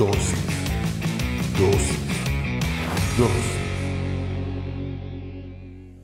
Dosis. Dosis. Dosis.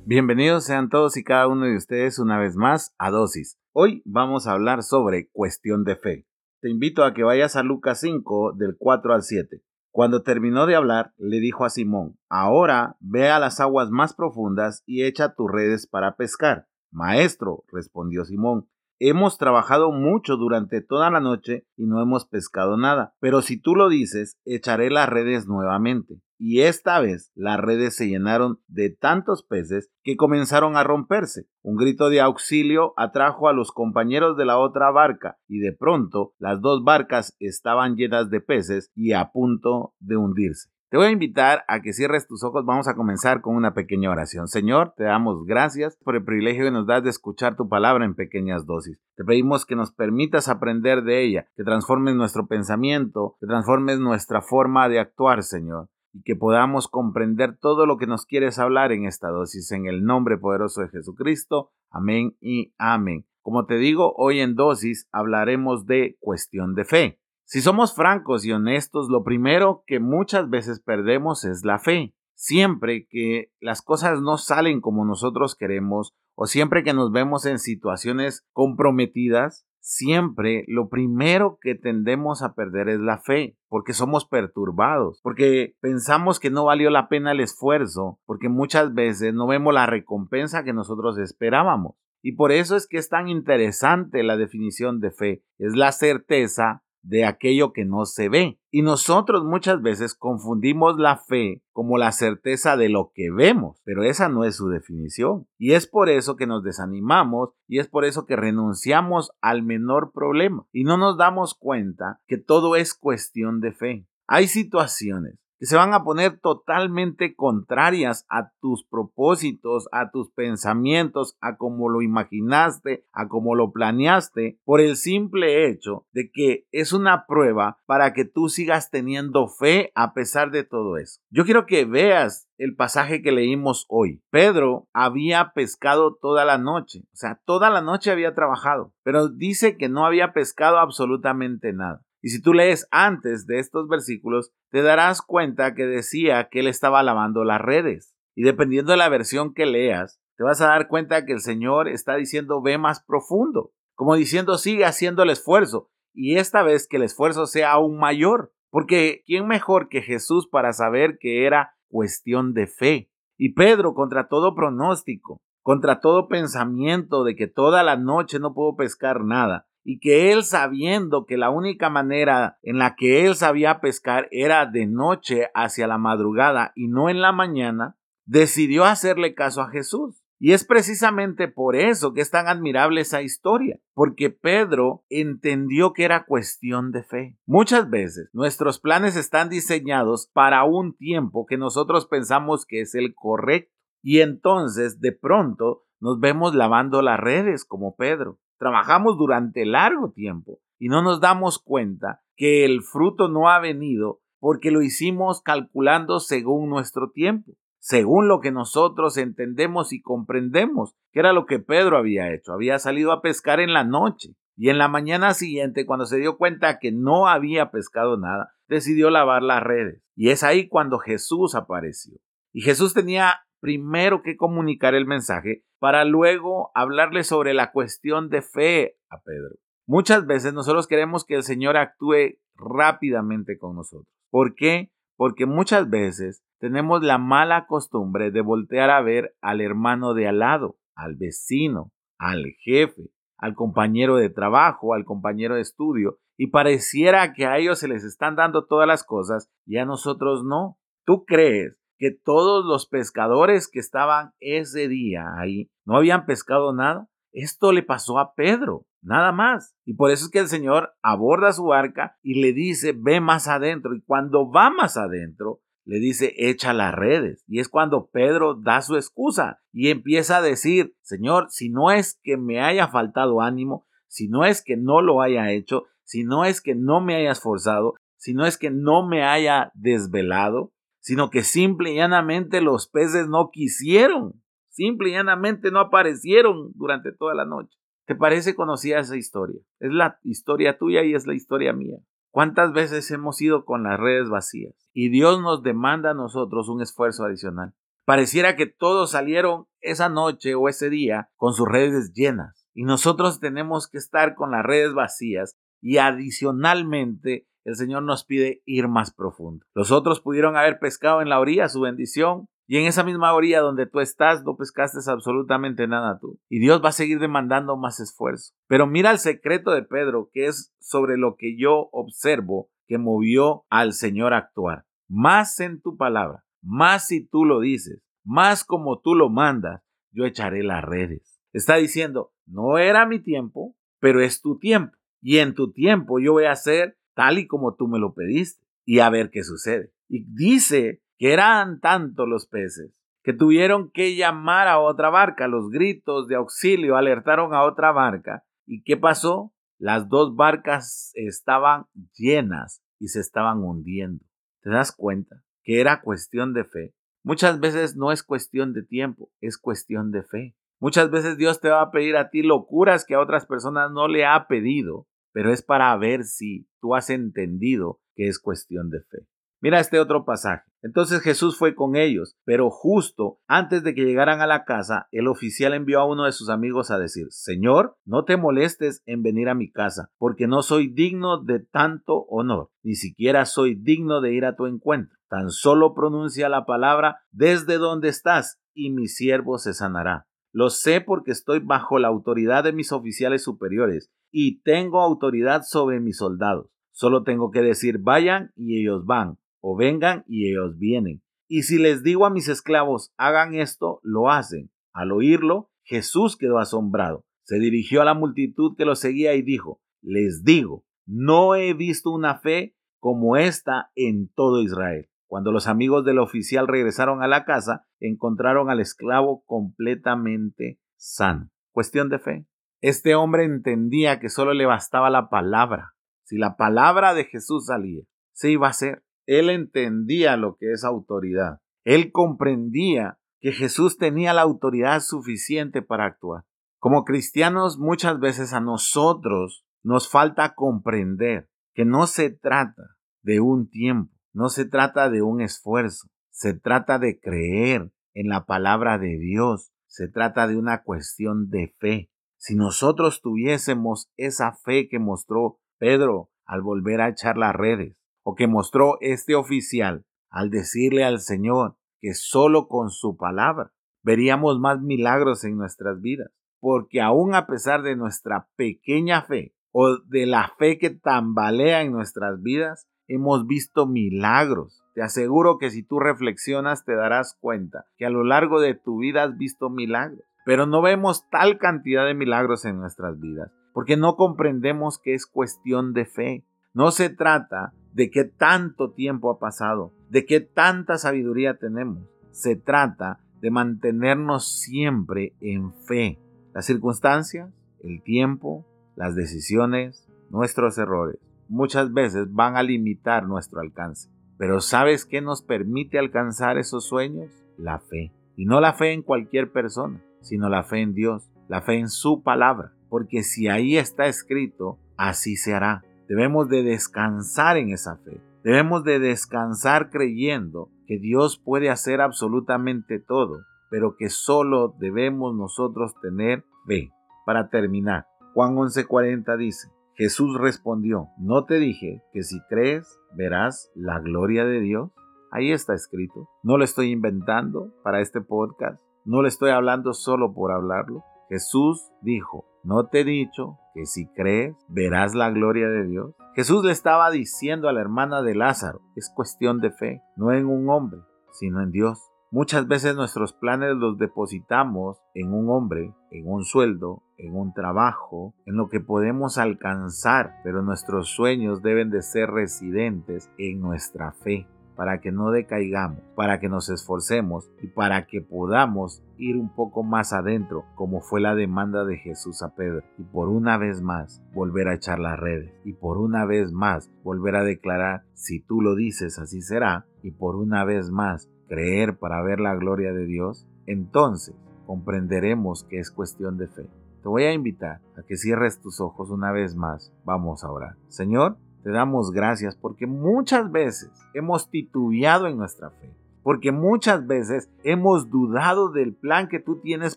Bienvenidos sean todos y cada uno de ustedes una vez más a Dosis. Hoy vamos a hablar sobre cuestión de fe. Te invito a que vayas a Lucas 5 del 4 al 7. Cuando terminó de hablar, le dijo a Simón, Ahora ve a las aguas más profundas y echa tus redes para pescar. Maestro, respondió Simón, Hemos trabajado mucho durante toda la noche y no hemos pescado nada, pero si tú lo dices, echaré las redes nuevamente. Y esta vez las redes se llenaron de tantos peces que comenzaron a romperse. Un grito de auxilio atrajo a los compañeros de la otra barca y de pronto las dos barcas estaban llenas de peces y a punto de hundirse. Te voy a invitar a que cierres tus ojos. Vamos a comenzar con una pequeña oración. Señor, te damos gracias por el privilegio que nos das de escuchar tu palabra en pequeñas dosis. Te pedimos que nos permitas aprender de ella, que transformes nuestro pensamiento, que transformes nuestra forma de actuar, Señor, y que podamos comprender todo lo que nos quieres hablar en esta dosis. En el nombre poderoso de Jesucristo. Amén y amén. Como te digo, hoy en dosis hablaremos de cuestión de fe. Si somos francos y honestos, lo primero que muchas veces perdemos es la fe. Siempre que las cosas no salen como nosotros queremos o siempre que nos vemos en situaciones comprometidas, siempre lo primero que tendemos a perder es la fe, porque somos perturbados, porque pensamos que no valió la pena el esfuerzo, porque muchas veces no vemos la recompensa que nosotros esperábamos. Y por eso es que es tan interesante la definición de fe, es la certeza de aquello que no se ve. Y nosotros muchas veces confundimos la fe como la certeza de lo que vemos, pero esa no es su definición. Y es por eso que nos desanimamos y es por eso que renunciamos al menor problema y no nos damos cuenta que todo es cuestión de fe. Hay situaciones que se van a poner totalmente contrarias a tus propósitos, a tus pensamientos, a como lo imaginaste, a como lo planeaste, por el simple hecho de que es una prueba para que tú sigas teniendo fe a pesar de todo eso. Yo quiero que veas el pasaje que leímos hoy. Pedro había pescado toda la noche, o sea, toda la noche había trabajado, pero dice que no había pescado absolutamente nada. Y si tú lees antes de estos versículos, te darás cuenta que decía que él estaba lavando las redes. Y dependiendo de la versión que leas, te vas a dar cuenta que el Señor está diciendo ve más profundo, como diciendo sigue haciendo el esfuerzo. Y esta vez que el esfuerzo sea aún mayor, porque ¿quién mejor que Jesús para saber que era cuestión de fe? Y Pedro, contra todo pronóstico, contra todo pensamiento de que toda la noche no puedo pescar nada, y que él sabiendo que la única manera en la que él sabía pescar era de noche hacia la madrugada y no en la mañana, decidió hacerle caso a Jesús. Y es precisamente por eso que es tan admirable esa historia, porque Pedro entendió que era cuestión de fe. Muchas veces nuestros planes están diseñados para un tiempo que nosotros pensamos que es el correcto, y entonces de pronto nos vemos lavando las redes como Pedro. Trabajamos durante largo tiempo y no nos damos cuenta que el fruto no ha venido porque lo hicimos calculando según nuestro tiempo, según lo que nosotros entendemos y comprendemos, que era lo que Pedro había hecho. Había salido a pescar en la noche y en la mañana siguiente, cuando se dio cuenta que no había pescado nada, decidió lavar las redes. Y es ahí cuando Jesús apareció. Y Jesús tenía primero que comunicar el mensaje para luego hablarle sobre la cuestión de fe a Pedro. Muchas veces nosotros queremos que el Señor actúe rápidamente con nosotros. ¿Por qué? Porque muchas veces tenemos la mala costumbre de voltear a ver al hermano de al lado, al vecino, al jefe, al compañero de trabajo, al compañero de estudio, y pareciera que a ellos se les están dando todas las cosas y a nosotros no. ¿Tú crees que todos los pescadores que estaban ese día ahí no habían pescado nada. Esto le pasó a Pedro, nada más. Y por eso es que el Señor aborda su barca y le dice, ve más adentro. Y cuando va más adentro, le dice, echa las redes. Y es cuando Pedro da su excusa y empieza a decir, Señor, si no es que me haya faltado ánimo, si no es que no lo haya hecho, si no es que no me haya esforzado, si no es que no me haya desvelado, sino que simple y llanamente los peces no quisieron, simple y llanamente no aparecieron durante toda la noche. ¿Te parece conocida esa historia? Es la historia tuya y es la historia mía. ¿Cuántas veces hemos ido con las redes vacías? Y Dios nos demanda a nosotros un esfuerzo adicional. Pareciera que todos salieron esa noche o ese día con sus redes llenas. Y nosotros tenemos que estar con las redes vacías y adicionalmente el Señor nos pide ir más profundo. Los otros pudieron haber pescado en la orilla su bendición y en esa misma orilla donde tú estás no pescaste absolutamente nada tú. Y Dios va a seguir demandando más esfuerzo. Pero mira el secreto de Pedro, que es sobre lo que yo observo que movió al Señor a actuar. Más en tu palabra, más si tú lo dices, más como tú lo mandas, yo echaré las redes. Está diciendo, no era mi tiempo, pero es tu tiempo. Y en tu tiempo yo voy a hacer tal y como tú me lo pediste y a ver qué sucede. Y dice que eran tantos los peces que tuvieron que llamar a otra barca. Los gritos de auxilio alertaron a otra barca. ¿Y qué pasó? Las dos barcas estaban llenas y se estaban hundiendo. ¿Te das cuenta? Que era cuestión de fe. Muchas veces no es cuestión de tiempo, es cuestión de fe. Muchas veces Dios te va a pedir a ti locuras que a otras personas no le ha pedido pero es para ver si tú has entendido que es cuestión de fe. Mira este otro pasaje. Entonces Jesús fue con ellos, pero justo antes de que llegaran a la casa, el oficial envió a uno de sus amigos a decir, Señor, no te molestes en venir a mi casa, porque no soy digno de tanto honor, ni siquiera soy digno de ir a tu encuentro. Tan solo pronuncia la palabra desde donde estás, y mi siervo se sanará. Lo sé porque estoy bajo la autoridad de mis oficiales superiores y tengo autoridad sobre mis soldados. Solo tengo que decir vayan y ellos van, o vengan y ellos vienen. Y si les digo a mis esclavos hagan esto, lo hacen. Al oírlo, Jesús quedó asombrado. Se dirigió a la multitud que lo seguía y dijo, les digo, no he visto una fe como esta en todo Israel. Cuando los amigos del oficial regresaron a la casa, encontraron al esclavo completamente sano. Cuestión de fe. Este hombre entendía que solo le bastaba la palabra. Si la palabra de Jesús salía, se iba a hacer. Él entendía lo que es autoridad. Él comprendía que Jesús tenía la autoridad suficiente para actuar. Como cristianos muchas veces a nosotros nos falta comprender que no se trata de un tiempo, no se trata de un esfuerzo, se trata de creer en la palabra de Dios, se trata de una cuestión de fe. Si nosotros tuviésemos esa fe que mostró Pedro al volver a echar las redes, o que mostró este oficial al decirle al Señor que solo con su palabra veríamos más milagros en nuestras vidas, porque aún a pesar de nuestra pequeña fe o de la fe que tambalea en nuestras vidas, hemos visto milagros. Te aseguro que si tú reflexionas te darás cuenta que a lo largo de tu vida has visto milagros, pero no vemos tal cantidad de milagros en nuestras vidas, porque no comprendemos que es cuestión de fe. No se trata de qué tanto tiempo ha pasado, de qué tanta sabiduría tenemos. Se trata de mantenernos siempre en fe. Las circunstancias, el tiempo, las decisiones, nuestros errores muchas veces van a limitar nuestro alcance. Pero ¿sabes qué nos permite alcanzar esos sueños? La fe. Y no la fe en cualquier persona, sino la fe en Dios, la fe en su palabra. Porque si ahí está escrito, así se hará. Debemos de descansar en esa fe. Debemos de descansar creyendo que Dios puede hacer absolutamente todo, pero que solo debemos nosotros tener fe. Para terminar, Juan 11:40 dice, Jesús respondió, ¿no te dije que si crees verás la gloria de Dios? Ahí está escrito. No lo estoy inventando para este podcast. No le estoy hablando solo por hablarlo. Jesús dijo, ¿no te he dicho que si crees verás la gloria de Dios? Jesús le estaba diciendo a la hermana de Lázaro, es cuestión de fe, no en un hombre, sino en Dios. Muchas veces nuestros planes los depositamos en un hombre, en un sueldo, en un trabajo, en lo que podemos alcanzar, pero nuestros sueños deben de ser residentes en nuestra fe para que no decaigamos, para que nos esforcemos y para que podamos ir un poco más adentro, como fue la demanda de Jesús a Pedro, y por una vez más volver a echar las redes, y por una vez más volver a declarar, si tú lo dices, así será, y por una vez más creer para ver la gloria de Dios, entonces comprenderemos que es cuestión de fe. Te voy a invitar a que cierres tus ojos una vez más. Vamos a orar. Señor, te damos gracias porque muchas veces hemos titubeado en nuestra fe, porque muchas veces hemos dudado del plan que tú tienes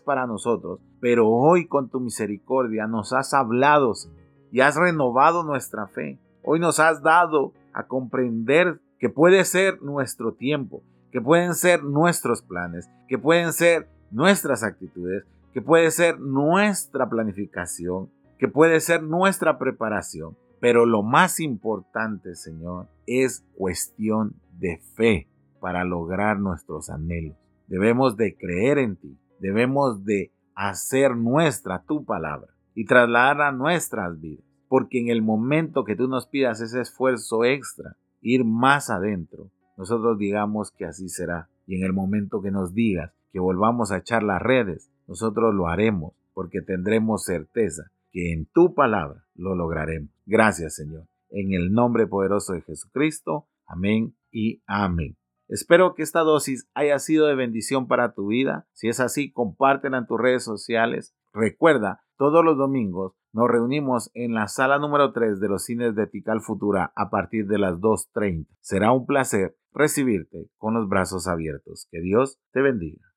para nosotros, pero hoy con tu misericordia nos has hablado, y has renovado nuestra fe. Hoy nos has dado a comprender que puede ser nuestro tiempo, que pueden ser nuestros planes, que pueden ser nuestras actitudes, que puede ser nuestra planificación, que puede ser nuestra preparación. Pero lo más importante, Señor, es cuestión de fe para lograr nuestros anhelos. Debemos de creer en ti, debemos de hacer nuestra tu palabra y trasladarla a nuestras vidas. Porque en el momento que tú nos pidas ese esfuerzo extra, ir más adentro, nosotros digamos que así será. Y en el momento que nos digas que volvamos a echar las redes, nosotros lo haremos porque tendremos certeza que en tu palabra lo lograremos. Gracias Señor. En el nombre poderoso de Jesucristo. Amén y amén. Espero que esta dosis haya sido de bendición para tu vida. Si es así, compártela en tus redes sociales. Recuerda, todos los domingos nos reunimos en la sala número 3 de los cines de Tical Futura a partir de las 2.30. Será un placer recibirte con los brazos abiertos. Que Dios te bendiga.